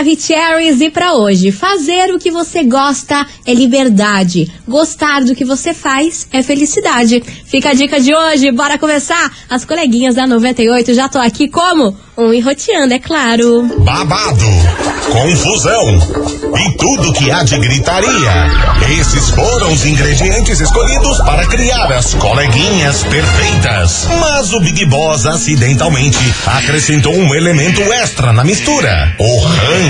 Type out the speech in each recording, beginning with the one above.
Maravicheries e para hoje, fazer o que você gosta é liberdade, gostar do que você faz é felicidade. Fica a dica de hoje, bora começar? As coleguinhas da 98 já tô aqui como? Um enroteando, é claro. Babado, confusão e tudo que há de gritaria. Esses foram os ingredientes escolhidos para criar as coleguinhas perfeitas. Mas o Big Boss acidentalmente acrescentou um elemento extra na mistura: o ranço.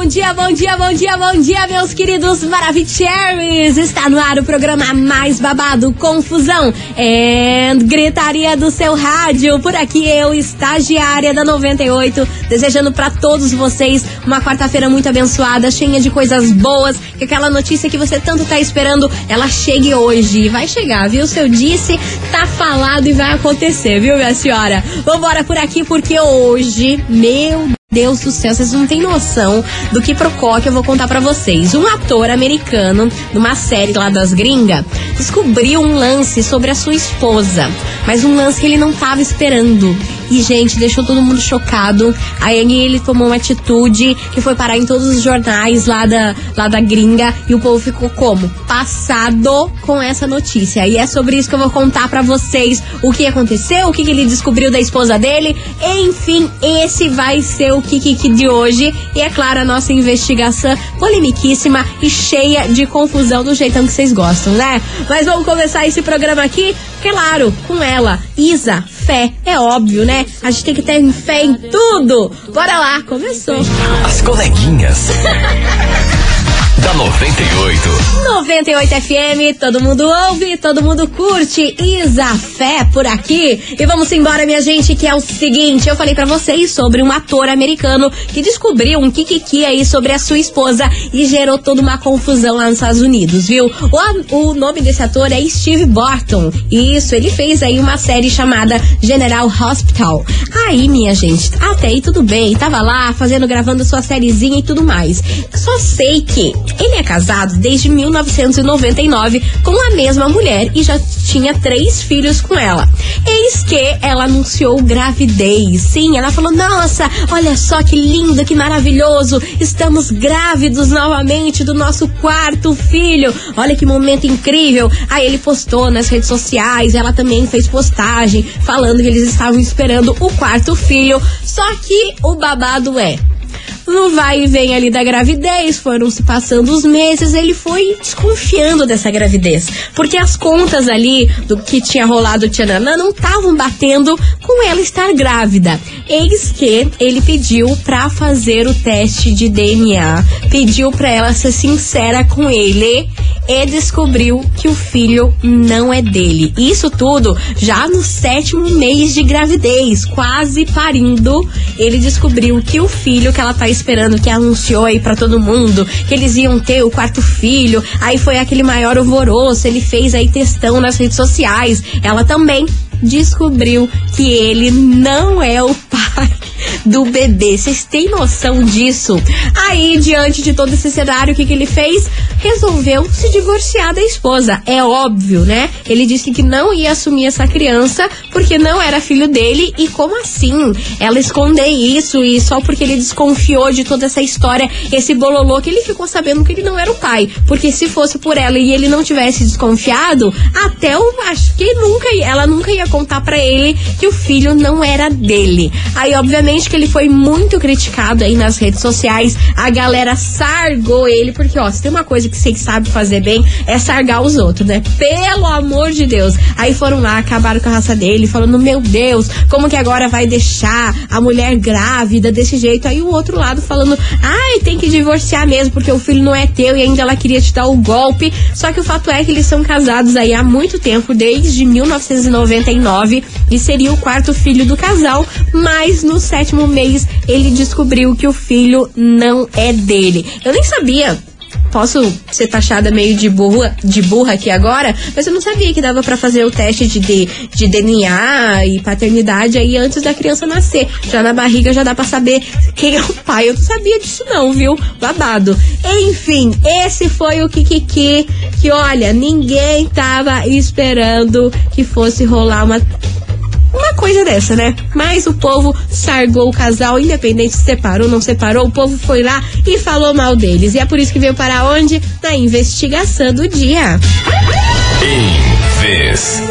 Bom dia, bom dia, bom dia, bom dia, meus queridos Maravicheries! Está no ar o programa mais babado, confusão e gritaria do seu rádio. Por aqui eu, estagiária da 98, desejando para todos vocês uma quarta-feira muito abençoada, cheia de coisas boas, que aquela notícia que você tanto tá esperando, ela chegue hoje. Vai chegar, viu? Se eu disse, tá falado e vai acontecer, viu, minha senhora? Vambora por aqui porque hoje, meu Deus do céu, vocês não têm noção do que procó que eu vou contar para vocês. Um ator americano, numa série lá das gringas, descobriu um lance sobre a sua esposa. Mas um lance que ele não tava esperando. E, gente, deixou todo mundo chocado. Aí ele tomou uma atitude que foi parar em todos os jornais lá da, lá da gringa. E o povo ficou como? Passado com essa notícia. E é sobre isso que eu vou contar para vocês o que aconteceu, o que, que ele descobriu da esposa dele. Enfim, esse vai ser o Kiki de hoje. E é claro, a nossa investigação polemiquíssima e cheia de confusão do jeitão que vocês gostam, né? Mas vamos começar esse programa aqui, claro, com ela, Isa Fé. É óbvio, né? A gente tem que ter fé em tudo. Bora lá, começou. As coleguinhas. Da 98. 98 FM, todo mundo ouve, todo mundo curte. Isa Fé por aqui. E vamos embora, minha gente, que é o seguinte: eu falei para vocês sobre um ator americano que descobriu um kikiki aí sobre a sua esposa e gerou toda uma confusão lá nos Estados Unidos, viu? O, o nome desse ator é Steve Barton. Isso, ele fez aí uma série chamada General Hospital. Aí, minha gente, até aí tudo bem. Tava lá fazendo, gravando sua sériezinha e tudo mais. Só sei que ele é casado desde 1999 com a mesma mulher e já tinha três filhos com ela. Eis que ela anunciou gravidez. Sim, ela falou: Nossa, olha só que lindo, que maravilhoso. Estamos grávidos novamente do nosso quarto filho. Olha que momento incrível. Aí ele postou nas redes sociais, ela também fez postagem falando que eles estavam esperando o quarto filho. Só que o babado é no vai e vem ali da gravidez, foram se passando os meses, ele foi desconfiando dessa gravidez. Porque as contas ali do que tinha rolado o Tchananã não estavam batendo com ela estar grávida. Eis que ele pediu pra fazer o teste de DNA, pediu pra ela ser sincera com ele e descobriu que o filho não é dele. Isso tudo já no sétimo mês de gravidez, quase parindo, ele descobriu que o filho que ela tá esperando, que anunciou aí para todo mundo, que eles iam ter o quarto filho, aí foi aquele maior alvoroço, ele fez aí testão nas redes sociais. Ela também descobriu que ele não é o pai do bebê. Vocês têm noção disso? Aí, diante de todo esse cenário, o que, que ele fez? Resolveu se divorciar da esposa. É óbvio, né? Ele disse que não ia assumir essa criança porque não era filho dele. E como assim? Ela esconder isso e só porque ele desconfiou de toda essa história, esse bololô, que ele ficou sabendo que ele não era o pai. Porque se fosse por ela e ele não tivesse desconfiado, até eu acho que nunca, ela nunca ia contar para ele que o filho não era dele. Aí, obviamente, que ele foi muito criticado aí nas redes sociais. A galera sargou ele, porque, ó, se tem uma coisa que vocês sabem fazer bem, é sargar os outros, né? Pelo amor de Deus. Aí foram lá, acabaram com a raça dele, falando, meu Deus, como que agora vai deixar a mulher grávida desse jeito? Aí o outro lado falando, ai, tem que divorciar mesmo, porque o filho não é teu e ainda ela queria te dar o golpe. Só que o fato é que eles são casados aí há muito tempo, desde 1999, e seria o quarto filho do casal, mas no sétimo mês ele descobriu que o filho não é dele. Eu nem sabia posso ser taxada meio de burra, de burra aqui agora, mas eu não sabia que dava para fazer o teste de, de, de, DNA e paternidade aí antes da criança nascer. Já na barriga já dá para saber quem é o pai. Eu não sabia disso não, viu? Babado. Enfim, esse foi o Kikiki que, olha, ninguém tava esperando que fosse rolar uma coisa dessa, né? Mas o povo sargou o casal, independente se separou ou não separou, o povo foi lá e falou mal deles. E é por isso que veio para onde? Na investigação do dia.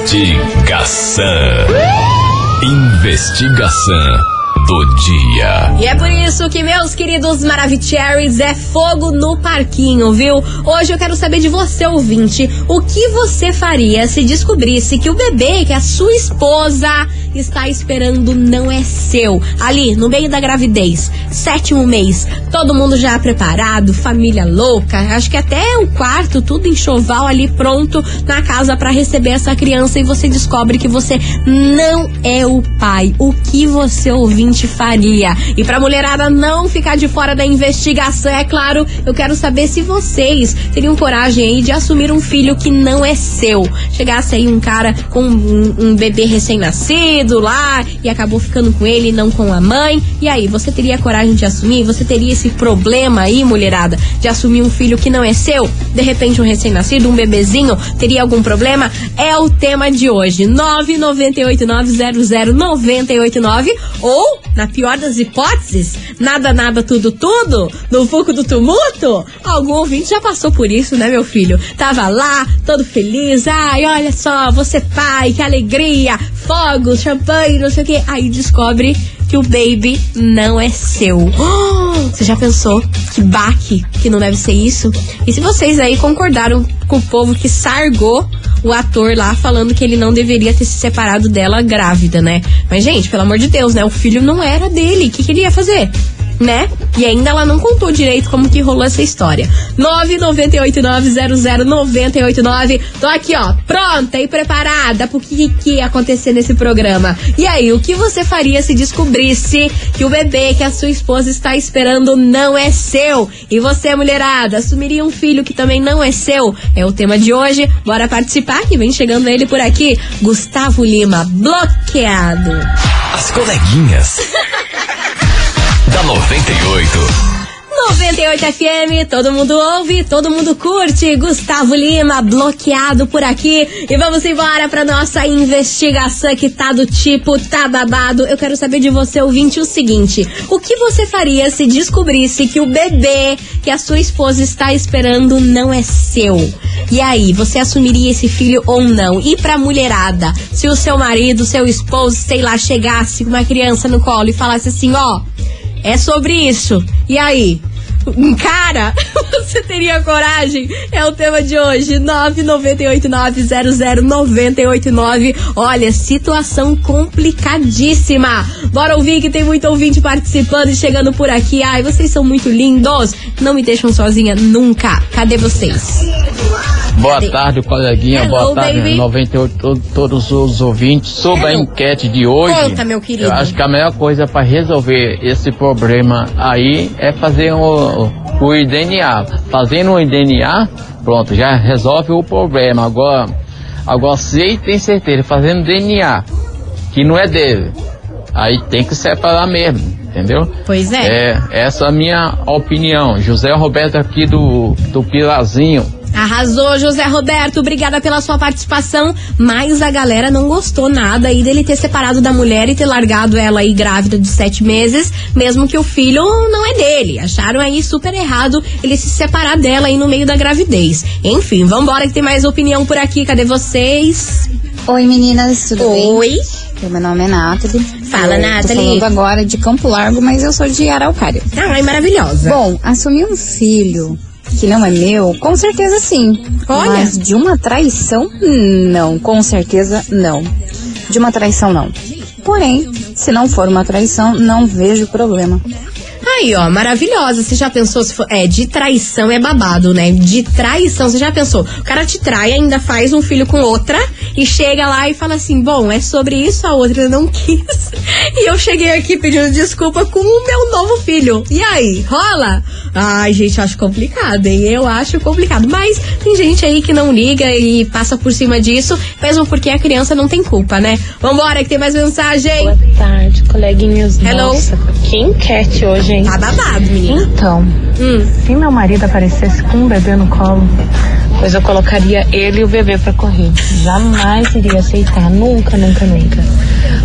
Investigação. Investigação do dia. E é por isso que, meus queridos Maravicheries, é fogo no parquinho, viu? Hoje eu quero saber de você, ouvinte, o que você faria se descobrisse que o bebê que a sua esposa está esperando não é seu. Ali, no meio da gravidez, sétimo mês, todo mundo já preparado, família louca, acho que até o quarto, tudo enxoval ali pronto na casa para receber essa criança e você descobre que você não é o pai. O que você, ouvinte, faria? E pra mulherada não ficar de fora da investigação, é claro, eu quero saber se vocês teriam coragem aí de assumir um filho que não é seu. Chegasse aí um cara com um, um bebê recém-nascido, lá e acabou ficando com ele, não com a mãe. E aí, você teria coragem de assumir? Você teria esse problema aí, mulherada, de assumir um filho que não é seu? De repente, um recém-nascido, um bebezinho, teria algum problema? É o tema de hoje. 998900989 ou, na pior das hipóteses, nada, nada, tudo, tudo, no foco do tumulto? Algum ouvinte já passou por isso, né, meu filho? Tava lá, todo feliz. Ai, olha só, você pai, que alegria, fogos, champanhe, não sei o que. Aí descobre que o baby não é seu. você já pensou? Que baque que não deve ser isso? E se vocês aí concordaram com o povo que sargou o ator lá falando que ele não deveria ter se separado dela grávida, né? Mas, gente, pelo amor de Deus, né? O filho não era dele. O que, que ele ia fazer? Né? E ainda ela não contou direito como que rolou essa história. 998900989. Tô aqui, ó, pronta e preparada pro que, que ia acontecer nesse programa. E aí, o que você faria se descobrisse que o bebê que a sua esposa está esperando não é seu? E você, mulherada, assumiria um filho que também não é seu? É o tema de hoje. Bora participar que vem chegando ele por aqui. Gustavo Lima, bloqueado. As coleguinhas. da 98. 98 FM, todo mundo ouve, todo mundo curte. Gustavo Lima, bloqueado por aqui. E vamos embora pra nossa investigação que tá do tipo, tá babado. Eu quero saber de você, ouvinte, o seguinte: o que você faria se descobrisse que o bebê que a sua esposa está esperando não é seu? E aí, você assumiria esse filho ou não? E pra mulherada, se o seu marido, seu esposo, sei lá, chegasse com uma criança no colo e falasse assim: ó. É sobre isso. E aí? Cara, você teria coragem? É o tema de hoje. 998900989. Olha, situação complicadíssima. Bora ouvir que tem muito ouvinte participando e chegando por aqui. Ai, vocês são muito lindos. Não me deixam sozinha nunca. Cadê vocês? Boa tarde, coleguinha. Hello, Boa tarde, baby. 98, todos os ouvintes. Sobre Hello. a enquete de hoje, Conta, meu querido. eu acho que a melhor coisa para resolver esse problema aí é fazer o, o DNA. Fazendo o DNA, pronto, já resolve o problema. Agora, agora se tem certeza, fazendo DNA, que não é dele, aí tem que separar mesmo entendeu? Pois é. É, essa é a minha opinião. José Roberto aqui do, do Pilazinho. Arrasou, José Roberto. Obrigada pela sua participação. Mas a galera não gostou nada aí dele ter separado da mulher e ter largado ela aí grávida de sete meses, mesmo que o filho não é dele. Acharam aí super errado ele se separar dela aí no meio da gravidez. Enfim, vambora que tem mais opinião por aqui. Cadê vocês? Oi, meninas, tudo Oi. bem? Oi. Meu nome é Nathalie. Fala, eu Nathalie. Tô falando agora de Campo Largo, mas eu sou de Araucária. Ai, maravilhosa. Bom, assumir um filho que não é meu, com certeza sim. Olha. Mas de uma traição, não. Com certeza, não. De uma traição, não. Porém, se não for uma traição, não vejo problema. Aí, ó, maravilhosa. Você já pensou se for. É, de traição é babado, né? De traição, você já pensou? O cara te trai, ainda faz um filho com outra e chega lá e fala assim: bom, é sobre isso, a outra não quis. E eu cheguei aqui pedindo desculpa com o meu novo filho. E aí, rola? Ai, gente, eu acho complicado, hein? Eu acho complicado. Mas tem gente aí que não liga e passa por cima disso, mesmo porque a criança não tem culpa, né? Vambora, que tem mais mensagem. Boa tarde, coleguinhas. Hello. Nossa, que enquete hoje, hein? Tá babado, menina. Então, Hum. se meu marido aparecesse com um bebê no colo, pois eu colocaria ele e o bebê pra correr. Jamais iria aceitar, nunca, nunca, nunca.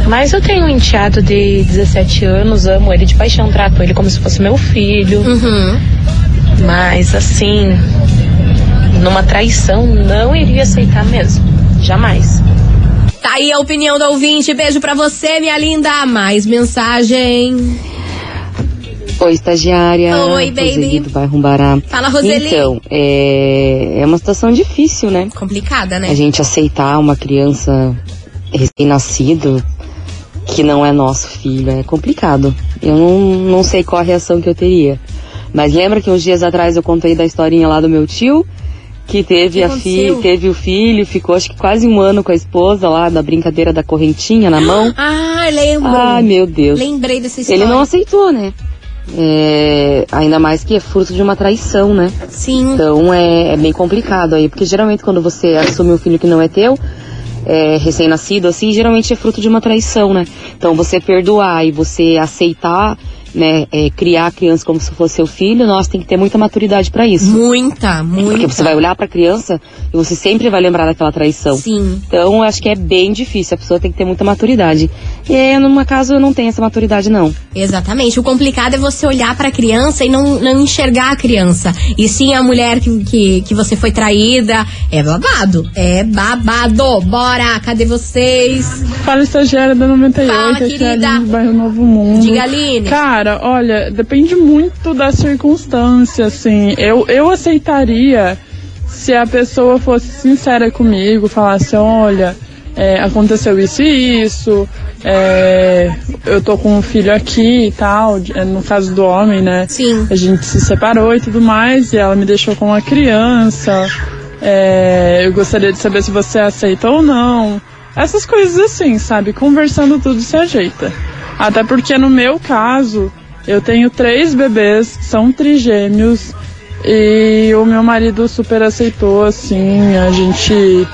Mas eu tenho um enteado de 17 anos, amo ele de paixão, trato ele como se fosse meu filho. Uhum. Mas assim, numa traição, não iria aceitar mesmo. Jamais. Tá aí a opinião do ouvinte. Beijo pra você, minha linda. Mais mensagem. Oi, estagiária. Oi, baby. Roseli do bairro Umbará. Fala, Roseli. Então, é, é uma situação difícil, né? Complicada, né? A gente aceitar uma criança recém-nascido que não é nosso filho é complicado. Eu não, não sei qual a reação que eu teria. Mas lembra que uns dias atrás eu contei da historinha lá do meu tio? Que teve Que a filha, teve o filho, ficou acho que quase um ano com a esposa lá, da brincadeira da correntinha na mão. Ah, lembro. Ai, meu Deus. Lembrei dessa história. Ele não aceitou, né? É, ainda mais que é fruto de uma traição, né? Sim. Então é, é bem complicado aí, porque geralmente quando você assume um filho que não é teu, é, recém-nascido, assim, geralmente é fruto de uma traição, né? Então você perdoar e você aceitar, né, é, criar a criança como se fosse seu filho, nós tem que ter muita maturidade pra isso. Muita, muita. Porque você vai olhar pra criança e você sempre vai lembrar daquela traição. Sim. Então eu acho que é bem difícil, a pessoa tem que ter muita maturidade. E aí, numa caso, eu não tenho essa maturidade, não. Exatamente. O complicado é você olhar pra criança e não, não enxergar a criança. E sim a mulher que, que, que você foi traída. É babado. É babado. Bora, cadê vocês? Fala, estagiária da 98, Fala, aqui a querida. Do bairro Novo Mundo. Diga, Aline. Cara, olha, depende muito da circunstância, assim. Eu, eu aceitaria se a pessoa fosse sincera comigo, falasse, olha, é, aconteceu isso e isso, é, eu tô com um filho aqui e tal, é, no caso do homem, né? Sim. A gente se separou e tudo mais, e ela me deixou com uma criança. É, eu gostaria de saber se você aceita ou não. Essas coisas assim, sabe? Conversando tudo se ajeita. Até porque no meu caso, eu tenho três bebês, são trigêmeos, e o meu marido super aceitou, assim, a gente,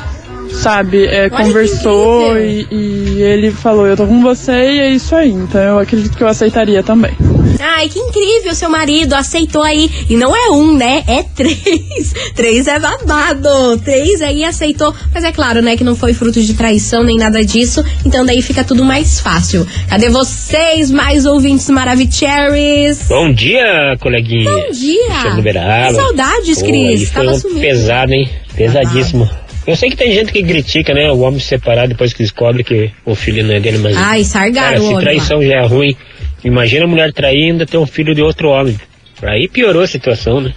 sabe, é, conversou e, e ele falou, eu tô com você e é isso aí. Então eu acredito que eu aceitaria também. Ai, que incrível, seu marido aceitou aí. E não é um, né? É três. Três é babado. Três aí aceitou. Mas é claro, né, que não foi fruto de traição nem nada disso. Então daí fica tudo mais fácil. Cadê vocês, mais ouvintes Maravicheries? Bom dia, coleguinha. Bom dia. Que saudades, Pô, Cris. Tava um sumindo. pesado, hein? Pesadíssimo. Eu sei que tem gente que critica, né? O homem se separar depois que descobre que o filho não é dele, mas. Ai, sargaram cara, se traição já é ruim. Imagina a mulher trair e ainda ter um filho de outro homem. Aí piorou a situação, né?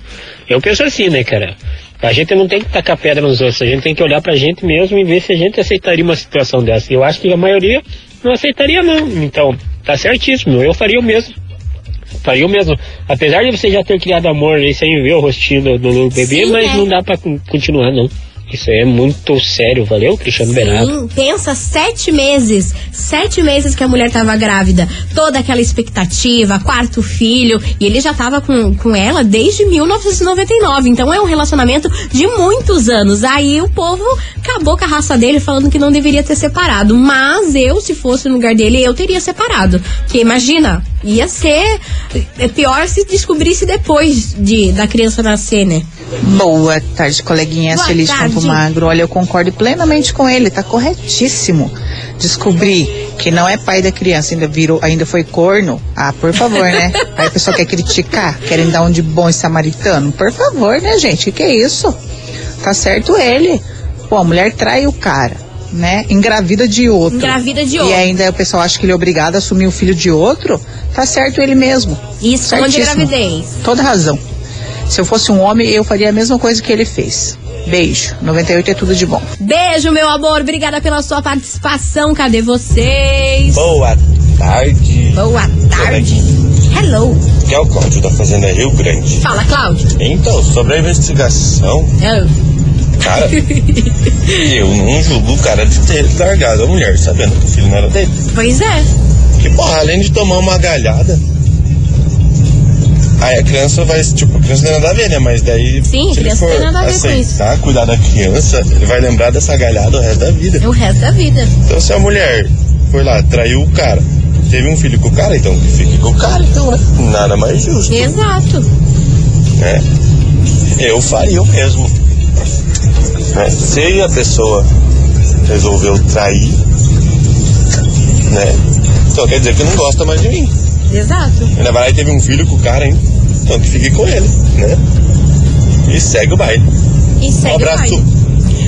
Eu penso assim, né, cara? A gente não tem que tacar pedra nos outros, a gente tem que olhar pra gente mesmo e ver se a gente aceitaria uma situação dessa. E eu acho que a maioria não aceitaria, não. Então, tá certíssimo, eu faria o mesmo. Faria o mesmo. Apesar de você já ter criado amor aí sem ver o rostinho do, do bebê, Sim, mas é. não dá pra con- continuar, não. Isso aí é muito sério, valeu, Cristiano? Sim, pensa, sete meses. Sete meses que a mulher tava grávida. Toda aquela expectativa, quarto filho. E ele já tava com, com ela desde 1999. Então é um relacionamento de muitos anos. Aí o povo acabou com a raça dele falando que não deveria ter separado. Mas eu, se fosse no lugar dele, eu teria separado. Porque imagina, ia ser é pior se descobrisse depois de, da criança nascer, né? Boa tarde, coleguinhas. Boa Feliz tarde. Campo Magro. Olha, eu concordo plenamente com ele, tá corretíssimo. Descobrir que não é pai da criança, ainda virou, ainda foi corno. Ah, por favor, né? Aí a pessoa quer criticar, querem dar um de bom e samaritano. Por favor, né, gente? Que que é isso? Tá certo ele. Pô, a mulher trai o cara, né? Engravida de outro. Engravida de E outro. ainda o pessoal acha que ele é obrigado a assumir o filho de outro. Tá certo ele mesmo. Isso, Certíssimo. gravidez. Toda razão. Se eu fosse um homem, eu faria a mesma coisa que ele fez. Beijo. 98 é tudo de bom. Beijo, meu amor. Obrigada pela sua participação. Cadê vocês? Boa tarde. Boa tarde. Hello. Que é o Cláudio da Fazenda Rio Grande. Fala, Cláudio. Então, sobre a investigação, Ah, Cara, eu não julgo o cara de ter largado a mulher sabendo que o filho não era dele. Pois é. Que porra, além de tomar uma galhada. Aí a criança vai, tipo, a criança não tem nada a ver, né? Mas daí. Sim, a se ele criança for tem nada a ver com aceitar, cuidar da criança, ele vai lembrar dessa galhada o resto da vida. O resto da vida. Então se a mulher foi lá, traiu o cara, teve um filho com o cara, então que fique com o cara, então, né? Nada mais justo. Exato. né? Eu faria o mesmo. Né? Se a pessoa resolveu trair, né? Então quer dizer que não gosta mais de mim. Exato. Ainda vai lá e teve um filho com o cara, hein? Então que fique com ele, né? E segue o baile. E segue um abraço. o baile.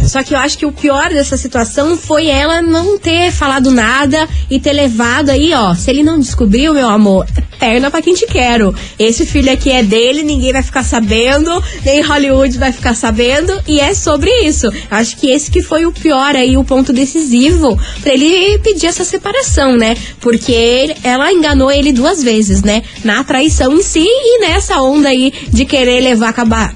Só que eu acho que o pior dessa situação foi ela não ter falado nada e ter levado aí, ó. Se ele não descobriu, meu amor, perna pra quem te quero. Esse filho aqui é dele, ninguém vai ficar sabendo, nem Hollywood vai ficar sabendo, e é sobre isso. Acho que esse que foi o pior aí, o ponto decisivo pra ele pedir essa separação, né? Porque ela enganou ele duas vezes, né? Na traição em si e nessa onda aí de querer levar com a ba-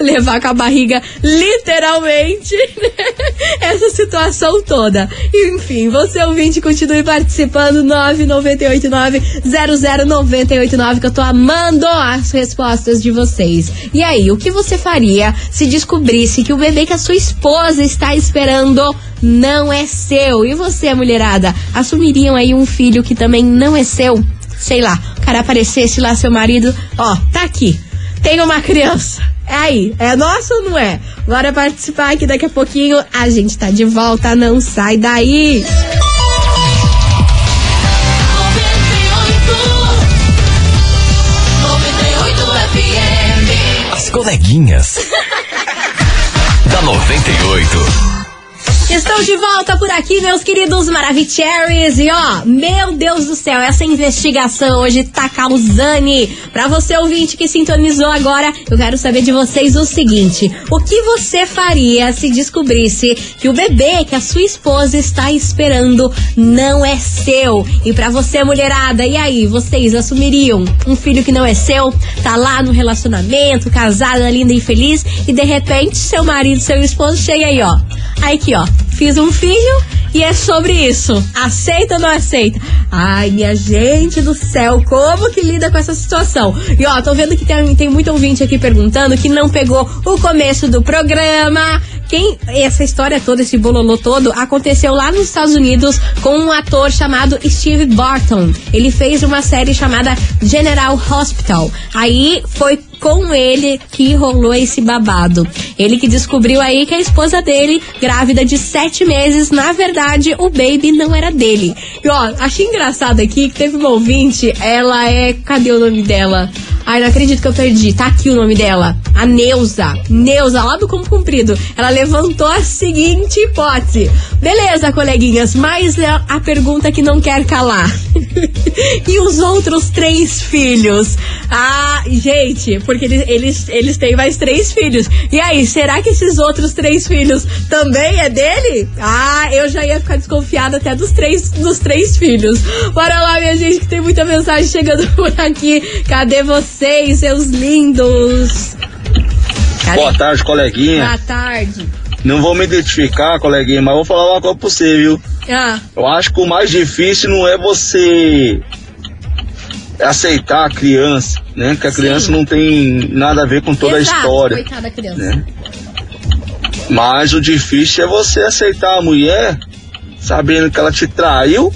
levar com a barriga, literalmente, né? essa situação toda. Enfim, você ouvinte, continue participando, 998900989, que eu tô amando as respostas de vocês. E aí, o que você faria se descobrisse que o bebê que a sua esposa está esperando não é seu? E você, mulherada, assumiriam aí um filho que também não é seu? Sei lá, o cara aparecesse lá, seu marido, ó, tá aqui tem uma criança. É aí, é nosso ou não é? Bora participar aqui daqui a pouquinho. A gente tá de volta, não sai daí. As coleguinhas. da 98. Estou de volta por aqui, meus queridos Maravicheries. E ó, meu Deus do céu, essa investigação hoje tá causando. Pra você ouvinte que sintonizou agora, eu quero saber de vocês o seguinte: o que você faria se descobrisse que o bebê que a sua esposa está esperando não é seu? E pra você, mulherada, e aí, vocês assumiriam um filho que não é seu? Tá lá no relacionamento, casada, linda e feliz, e de repente seu marido, seu esposo chega aí, ó. Aí aqui, ó. Fiz um filho e é sobre isso. Aceita ou não aceita? Ai, minha gente do céu, como que lida com essa situação? E ó, tô vendo que tem, tem muito ouvinte aqui perguntando que não pegou o começo do programa. Quem essa história toda, esse bololô todo, aconteceu lá nos Estados Unidos com um ator chamado Steve Barton. Ele fez uma série chamada General Hospital. Aí foi com ele que rolou esse babado. Ele que descobriu aí que a esposa dele, grávida de sete meses, na verdade, o baby não era dele. E ó, achei engraçado aqui que teve uma ouvinte, ela é. Cadê o nome dela? Ai, não acredito que eu perdi. Tá aqui o nome dela. A Neuza. Neuza, lá do Como Cumprido. Ela levantou a seguinte hipótese. Beleza, coleguinhas, mas é a pergunta que não quer calar. e os outros três filhos? Ah, gente, porque eles, eles, eles têm mais três filhos. E aí, será que esses outros três filhos também é dele? Ah, eu já ia ficar desconfiada até dos três, dos três filhos. Bora lá, minha gente, que tem muita mensagem chegando por aqui. Cadê vocês, seus lindos? Cadê? Boa tarde, coleguinha. Boa tarde. Não vou me identificar, coleguinha, mas vou falar uma coisa pra você, viu? Ah, Eu acho que o mais difícil não é você aceitar a criança, né? Que a Sim. criança não tem nada a ver com toda exato, a história. Coitada da criança. né? Mas o difícil é você aceitar a mulher sabendo que ela te traiu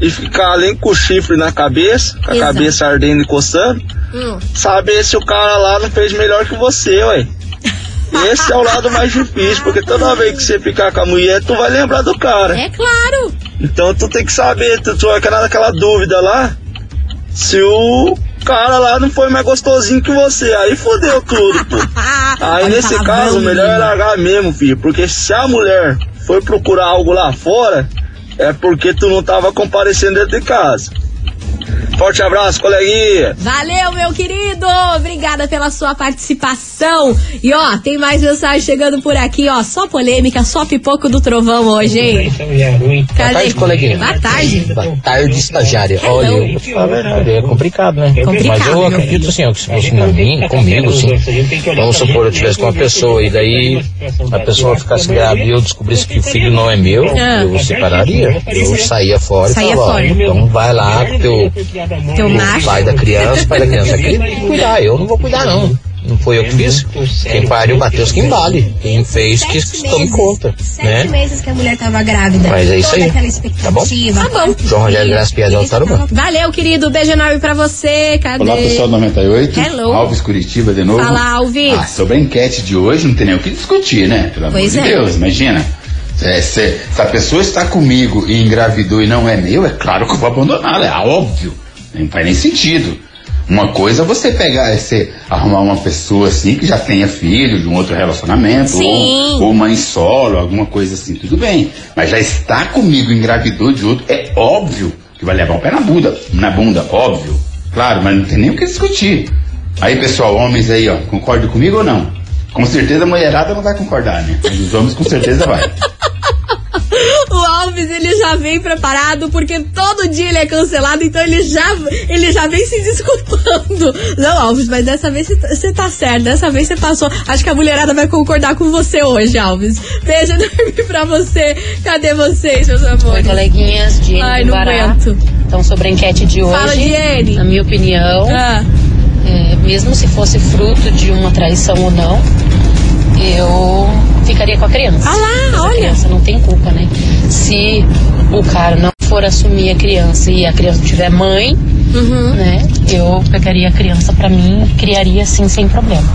e ficar além com o chifre na cabeça, com a Exato. cabeça ardendo e coçando, Hum. saber se o cara lá não fez melhor que você, ué. Esse é o lado mais difícil, porque toda vez que você ficar com a mulher, tu vai lembrar do cara. É claro. Então tu tem que saber, tu, tu vai ficar naquela dúvida lá, se o cara lá não foi mais gostosinho que você. Aí fodeu tudo, pô. Aí nesse caso, o melhor é largar mesmo, filho. Porque se a mulher foi procurar algo lá fora, é porque tu não tava comparecendo dentro de casa. Forte abraço, coleguinha. Valeu, meu querido! Obrigada pela sua participação. E ó, tem mais mensagem chegando por aqui, ó. Só polêmica, só pipoco do trovão hoje, hein? Boa Cadê? tarde, coleguinha. Boa tarde. Boa tarde, estagiária. Olha, eu vou te falar a verdade, é complicado, né? Complicado, Mas eu acredito assim, ó, que se fosse na mim, comigo, assim, vamos supor, eu tivesse com uma pessoa e daí a pessoa ficasse grávida e eu descobrisse que o filho não é meu, Ah. eu separaria. Eu saía fora Saía e falava, ó, fora. então vai lá com teu, Teu o macho. pai da criança, o pai da criança aqui tem que cuidar, eu não vou cuidar não. Não foi eu que fiz. Quem pariu, Matheus, quem vale. Quem fez, que tome conta, Sete né? meses que a mulher tava grávida. Mas é isso Toda aí. Tá bom? Tá bom. João Rogério Graça Piazão Tarumã. Valeu, querido. Beijo enorme pra você. Cadê? Olá pessoal 98, Hello. Alves Curitiba de novo. Fala, Alves. Ah, sobre a enquete de hoje não tem nem o que discutir, né? Pelo Pois amor de é. Deus, imagina. É, se, se a pessoa está comigo e engravidou e não é meu, é claro que eu vou abandoná-la, é óbvio. Não faz nem sentido. Uma coisa é você pegar, é você arrumar uma pessoa assim que já tenha filho de um outro relacionamento, ou, ou mãe solo, alguma coisa assim, tudo bem. Mas já está comigo engravidou de outro, é óbvio que vai levar o pé na bunda, na bunda, óbvio. Claro, mas não tem nem o que discutir. Aí, pessoal, homens aí, ó, concordam comigo ou não? Com certeza a mulherada não vai concordar, né? Mas os homens com certeza vai. O Alves, ele já vem preparado, porque todo dia ele é cancelado, então ele já, ele já vem se desculpando. Não, Alves, mas dessa vez você tá- tá certo, dessa vez você passou. Acho que a mulherada vai concordar com você hoje, Alves. Beijo enorme pra você. Cadê vocês, meus amores? Oi, coleguinhas, Diene Ai, não aguento. Então, sobre a enquete de hoje, Fala, Diene. na minha opinião, Ah. é, mesmo se fosse fruto de uma traição ou não, eu ficaria com a criança. Ah lá, olha. A criança não tem culpa, né? Se o cara não for assumir a criança e a criança tiver mãe, Uhum. né? Eu pegaria a criança pra mim e criaria assim sem problema.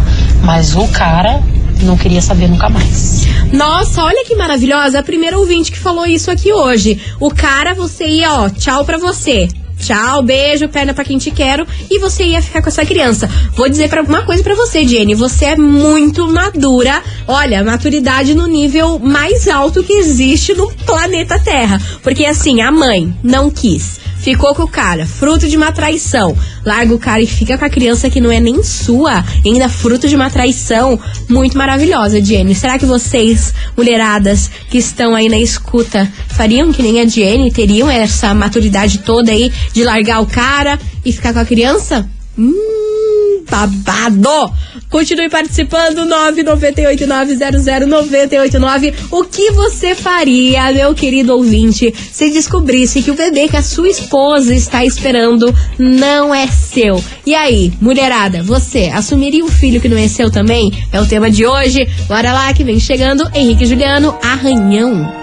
Mas o cara não queria saber nunca mais. Nossa, olha que maravilhosa. A primeira ouvinte que falou isso aqui hoje. O cara, você ia, ó, tchau pra você. Tchau, beijo, perna pra quem te quero. E você ia ficar com essa criança. Vou dizer pra, uma coisa pra você, Jenny. Você é muito madura. Olha, maturidade no nível mais alto que existe no planeta Terra. Porque assim, a mãe não quis. Ficou com o cara, fruto de uma traição. Larga o cara e fica com a criança que não é nem sua, ainda fruto de uma traição. Muito maravilhosa, Jenny. Será que vocês, mulheradas que estão aí na escuta, fariam que nem a Jenny? Teriam essa maturidade toda aí de largar o cara e ficar com a criança? Hum, babado! Continue participando, 998-900-989. O que você faria, meu querido ouvinte, se descobrisse que o bebê que a sua esposa está esperando não é seu? E aí, mulherada, você assumiria o filho que não é seu também? É o tema de hoje. Bora lá que vem chegando Henrique Juliano, Arranhão.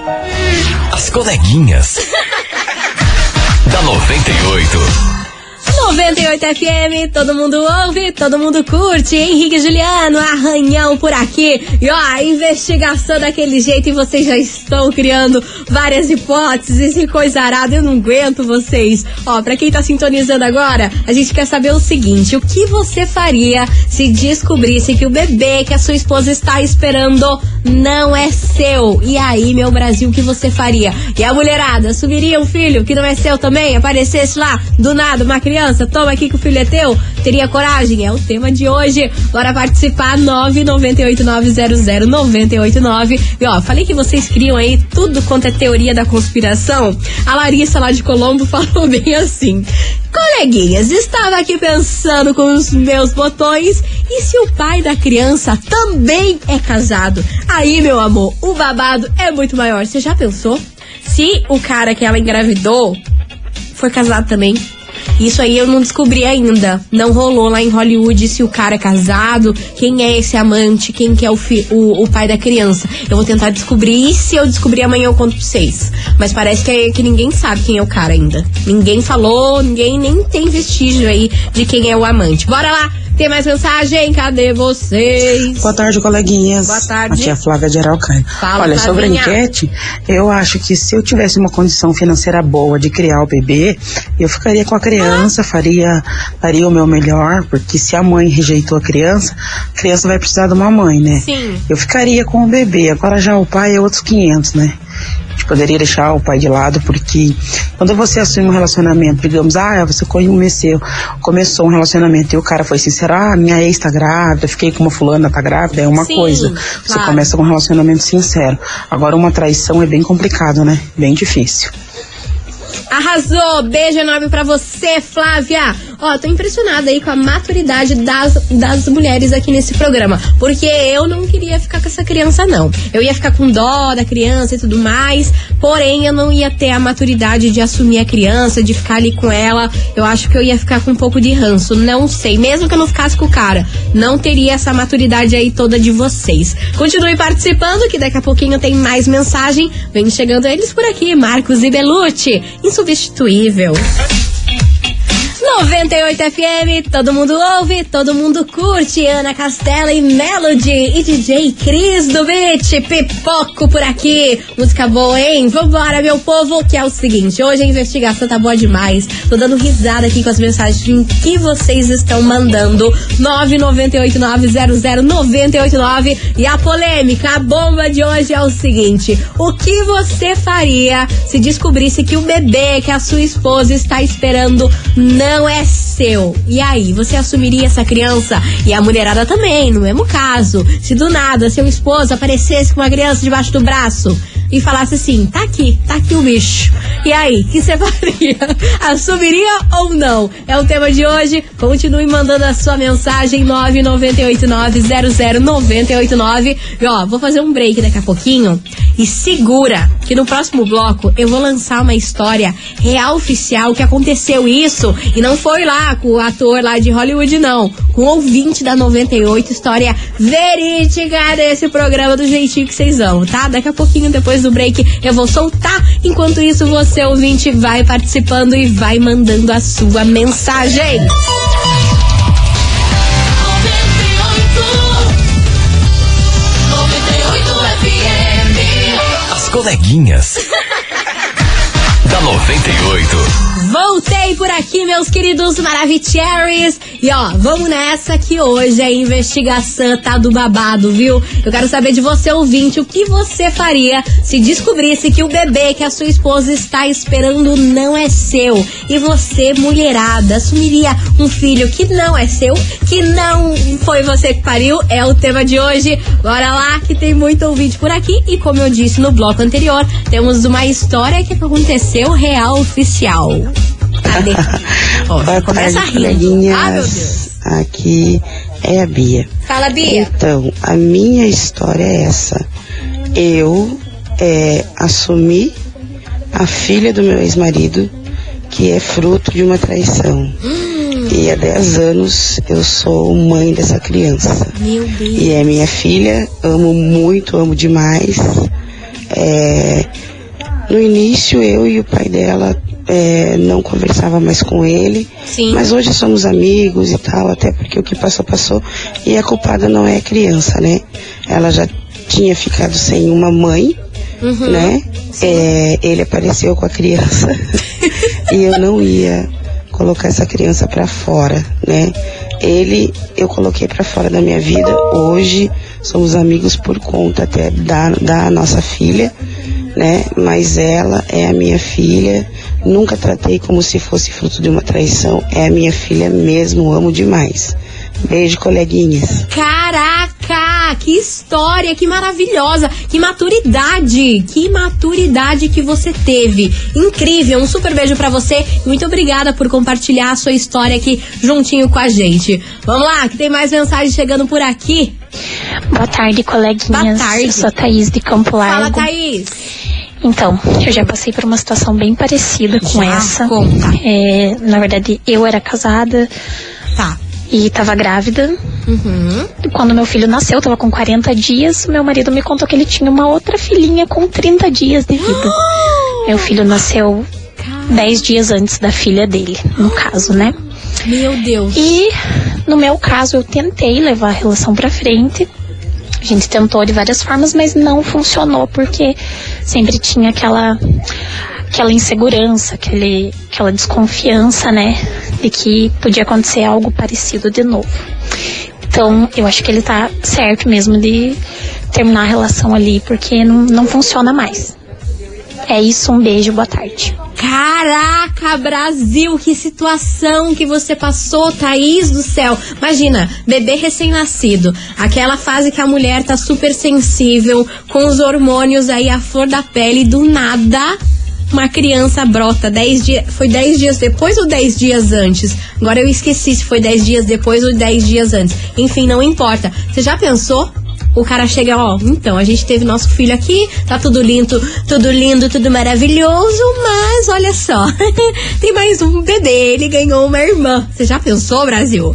As coleguinhas. da 98. 98 FM, todo mundo ouve, todo mundo curte. Henrique Juliano, arranhão por aqui. E ó, a investigação daquele jeito e vocês já estão criando várias hipóteses e coisa arada. Eu não aguento vocês. Ó, pra quem tá sintonizando agora, a gente quer saber o seguinte: o que você faria se descobrisse que o bebê que a sua esposa está esperando não é seu? E aí, meu Brasil, o que você faria? E a mulherada, assumiria um filho que não é seu também? Aparecesse lá, do nada, uma criança, toma aqui que o filho é teu? Teria coragem? É o tema de hoje. Bora participar, 998900989. E ó, falei que vocês criam aí tudo quanto é teoria da conspiração. A Larissa lá de Colombo falou bem assim. Coleguinhas, estava aqui pensando com os meus botões e se o pai da criança também é casado? Aí, meu amor, o babado é muito maior. Você já pensou? Se o cara que ela engravidou foi casado também. Isso aí eu não descobri ainda. Não rolou lá em Hollywood se o cara é casado, quem é esse amante, quem que é o, fi- o, o pai da criança. Eu vou tentar descobrir e se eu descobrir amanhã eu conto pra vocês. Mas parece que, que ninguém sabe quem é o cara ainda. Ninguém falou, ninguém nem tem vestígio aí de quem é o amante. Bora lá! Tem mais mensagem? Cadê vocês? Boa tarde, coleguinhas. Boa tarde. Aqui é a Flávia de Araucánia. Fala, Olha, sobre a Flavinha. enquete, eu acho que se eu tivesse uma condição financeira boa de criar o bebê, eu ficaria com a criança, faria, faria o meu melhor, porque se a mãe rejeitou a criança, a criança vai precisar de uma mãe, né? Sim. Eu ficaria com o bebê. Agora já o pai é outros 500, né? A gente poderia deixar o pai de lado, porque quando você assume um relacionamento, digamos, ah, você conheceu, começou um relacionamento e o cara foi sincero, ah, minha ex tá grávida, fiquei com uma fulana, tá grávida, é uma Sim, coisa. Você claro. começa com um relacionamento sincero. Agora, uma traição é bem complicado, né? Bem difícil. Arrasou! Beijo enorme pra você, Flávia! Ó, tô impressionada aí com a maturidade das, das mulheres aqui nesse programa. Porque eu não queria ficar com essa criança, não. Eu ia ficar com dó da criança e tudo mais. Porém, eu não ia ter a maturidade de assumir a criança, de ficar ali com ela. Eu acho que eu ia ficar com um pouco de ranço. Não sei. Mesmo que eu não ficasse com o cara, não teria essa maturidade aí toda de vocês. Continue participando, que daqui a pouquinho tem mais mensagem. Vem chegando eles por aqui, Marcos e Belucci. Insubstituível. 98 FM, todo mundo ouve, todo mundo curte. Ana Castela e Melody e DJ Cris do Beat, pipoco por aqui. Música boa, hein? Vambora, meu povo, que é o seguinte: hoje a investigação tá boa demais. Tô dando risada aqui com as mensagens que vocês estão mandando. 998900989 e a polêmica, a bomba de hoje é o seguinte: o que você faria se descobrisse que o bebê que a sua esposa está esperando não é seu? E aí, você assumiria essa criança? E a mulherada também, no mesmo caso. Se do nada seu esposo aparecesse com uma criança debaixo do braço e falasse assim: tá aqui, tá aqui o bicho. E aí, que você faria? Assumiria ou não? É o tema de hoje. Continue mandando a sua mensagem 998900989. E ó, vou fazer um break daqui a pouquinho. E segura que no próximo bloco eu vou lançar uma história real oficial que aconteceu isso. E não foi lá com o ator lá de Hollywood, não. Com o ouvinte da 98, história verídica desse programa do jeitinho que vocês amam, tá? Daqui a pouquinho, depois do break, eu vou soltar. Enquanto isso, você, ouvinte, vai participando e vai mandando a sua mensagem. As coleguinhas. da 98. Voltei por aqui, meus queridos Maravicheries. E ó, vamos nessa que hoje a investigação tá do babado, viu? Eu quero saber de você, ouvinte, o que você faria se descobrisse que o bebê que a sua esposa está esperando não é seu. E você, mulherada, assumiria um filho que não é seu, que não foi você que pariu? É o tema de hoje. Bora lá, que tem muito ouvinte por aqui. E como eu disse no bloco anterior, temos uma história que aconteceu real oficial. Cadê? Ó, Boa começa tarde, coleguinhas. Ah, meu Deus. Aqui é a Bia. Fala, Bia. Então, a minha história é essa. Eu é, assumi a filha do meu ex-marido, que é fruto de uma traição. E há 10 anos eu sou mãe dessa criança. Meu Deus. E é minha filha, amo muito, amo demais. É, no início eu e o pai dela é, não conversava mais com ele, Sim. mas hoje somos amigos e tal, até porque o que passou, passou. E a culpada não é a criança, né? Ela já tinha ficado sem uma mãe, Uhum. né? É, ele apareceu com a criança e eu não ia colocar essa criança pra fora, né? Ele eu coloquei pra fora da minha vida. Hoje somos amigos por conta até da, da nossa filha, né? Mas ela é a minha filha. Nunca tratei como se fosse fruto de uma traição. É a minha filha mesmo, amo demais. Beijo, coleguinhas. Caraca, que história, que maravilhosa, que maturidade, que maturidade que você teve. Incrível, um super beijo pra você e muito obrigada por compartilhar a sua história aqui juntinho com a gente. Vamos lá, que tem mais mensagem chegando por aqui. Boa tarde, coleguinhas. Boa tarde. Eu sou a Thaís de Campo Largo. Fala, Thaís. Então, eu já passei por uma situação bem parecida com Já? essa. Conta. É, na verdade, eu era casada. Tá. E tava grávida. Uhum. Quando meu filho nasceu, tava com 40 dias. Meu marido me contou que ele tinha uma outra filhinha com 30 dias de vida. meu filho nasceu 10 dias antes da filha dele, no caso, né? Meu Deus. E no meu caso, eu tentei levar a relação pra frente. A gente tentou de várias formas, mas não funcionou porque sempre tinha aquela aquela insegurança, aquele, aquela desconfiança, né, de que podia acontecer algo parecido de novo. Então, eu acho que ele tá certo mesmo de terminar a relação ali, porque não, não funciona mais. É isso, um beijo, boa tarde. Caraca, Brasil, que situação que você passou, Thaís do céu. Imagina, bebê recém-nascido, aquela fase que a mulher tá super sensível, com os hormônios aí à flor da pele, do nada. Uma criança brota dez dias. Foi 10 dias depois ou 10 dias antes? Agora eu esqueci se foi 10 dias depois ou 10 dias antes. Enfim, não importa. Você já pensou? O cara chega, ó, então, a gente teve nosso filho aqui, tá tudo lindo, tudo lindo, tudo maravilhoso, mas olha só, tem mais um bebê, ele ganhou uma irmã. Você já pensou, Brasil?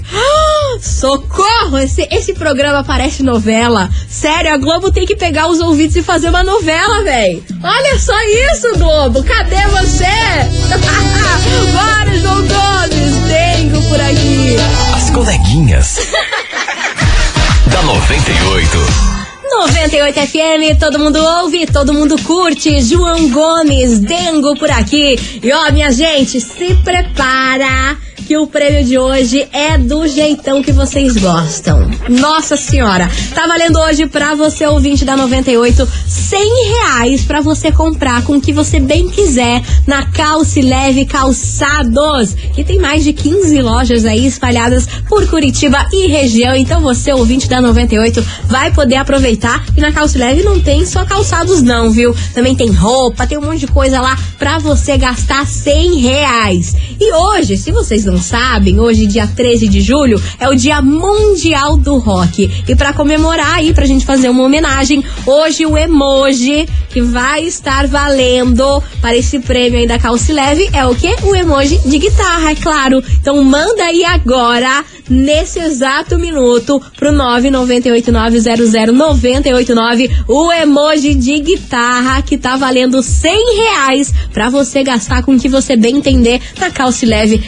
Socorro! Esse, esse programa parece novela. Sério, a Globo tem que pegar os ouvidos e fazer uma novela, véi. Olha só isso, Globo! Cadê você? Bora, João Gomes! Tenho por aqui. As coleguinhas. da 98. 98 FM, todo mundo ouve, todo mundo curte. João Gomes, Dengo por aqui. E ó, minha gente, se prepara que o prêmio de hoje é do jeitão que vocês gostam. Nossa senhora, tá valendo hoje pra você, ouvinte da 98, 100 reais pra você comprar com o que você bem quiser na Calce Leve Calçados, que tem mais de 15 lojas aí espalhadas por Curitiba e região. Então você, ouvinte da 98, vai poder aproveitar. E na Calce Leve não tem só calçados não, viu? Também tem roupa, tem um monte de coisa lá pra você gastar 100 reais. E hoje, se vocês não sabem, hoje, dia 13 de julho, é o Dia Mundial do Rock. E para comemorar aí, pra gente fazer uma homenagem, hoje o emoji que vai estar valendo para esse prêmio aí da Calce Leve é o quê? O emoji de guitarra, é claro. Então manda aí agora, nesse exato minuto, pro 998900989 o emoji de guitarra que tá valendo 100 reais pra você gastar com o que você bem entender na Calce Leve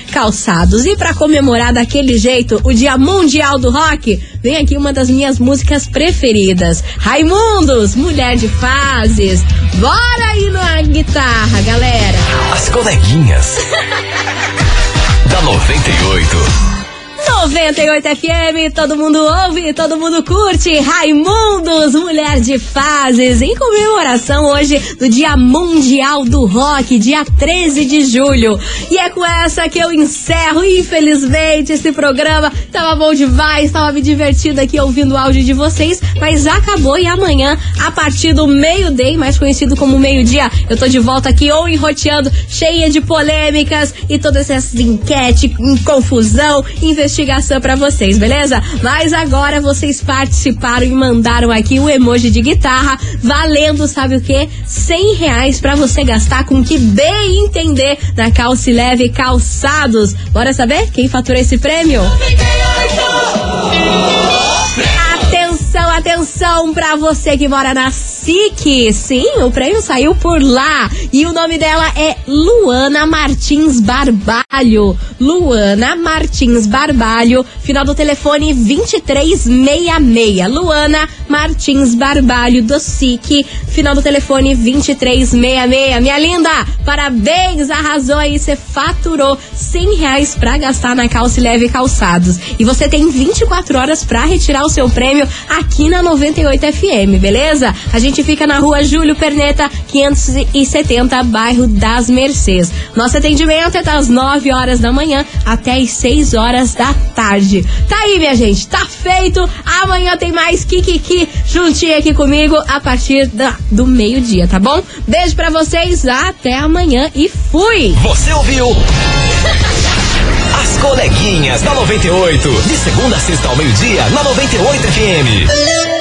E para comemorar daquele jeito o Dia Mundial do Rock, vem aqui uma das minhas músicas preferidas. Raimundos, Mulher de Fases. Bora aí na guitarra, galera. As coleguinhas. da 98. 98 FM, todo mundo ouve, todo mundo curte. Raimundos, Mulher de Fases, em comemoração hoje do Dia Mundial do Rock, dia 13 de julho. E é com essa que eu encerro, infelizmente, esse programa. Tava bom demais, tava me divertindo aqui ouvindo o áudio de vocês, mas acabou e amanhã, a partir do meio-dia, mais conhecido como meio-dia, eu tô de volta aqui ou enroteando, cheia de polêmicas e todas essas enquetes, confusão, investigação para vocês, beleza? Mas agora vocês participaram e mandaram aqui o emoji de guitarra, valendo, sabe o que? 100 reais pra você gastar com o que bem entender na Calce Leve Calçados. Bora saber quem fatura esse prêmio? Atenção, atenção pra você que mora na SIC. Sim, o prêmio saiu por lá. E o nome dela é Luana Martins Barbalho. Luana Martins Barbalho, final do telefone 2366. Luana Martins Barbalho do SIC, final do telefone 2366. Minha linda, parabéns, arrasou aí. Você faturou 100 reais pra gastar na Calce Leve Calçados. E você tem 24 horas pra retirar o seu prêmio aqui na 98 FM, beleza? A gente fica na rua Júlio Perneta, 570, bairro das Mercês. Nosso atendimento é das 9 horas da manhã até as 6 horas da tarde. Tá aí, minha gente, tá feito. Amanhã tem mais Kikiki juntinho aqui comigo a partir da, do meio-dia, tá bom? Beijo pra vocês, até amanhã e fui! Você ouviu? As coleguinhas da 98. De segunda a sexta ao meio-dia, na 98 FM.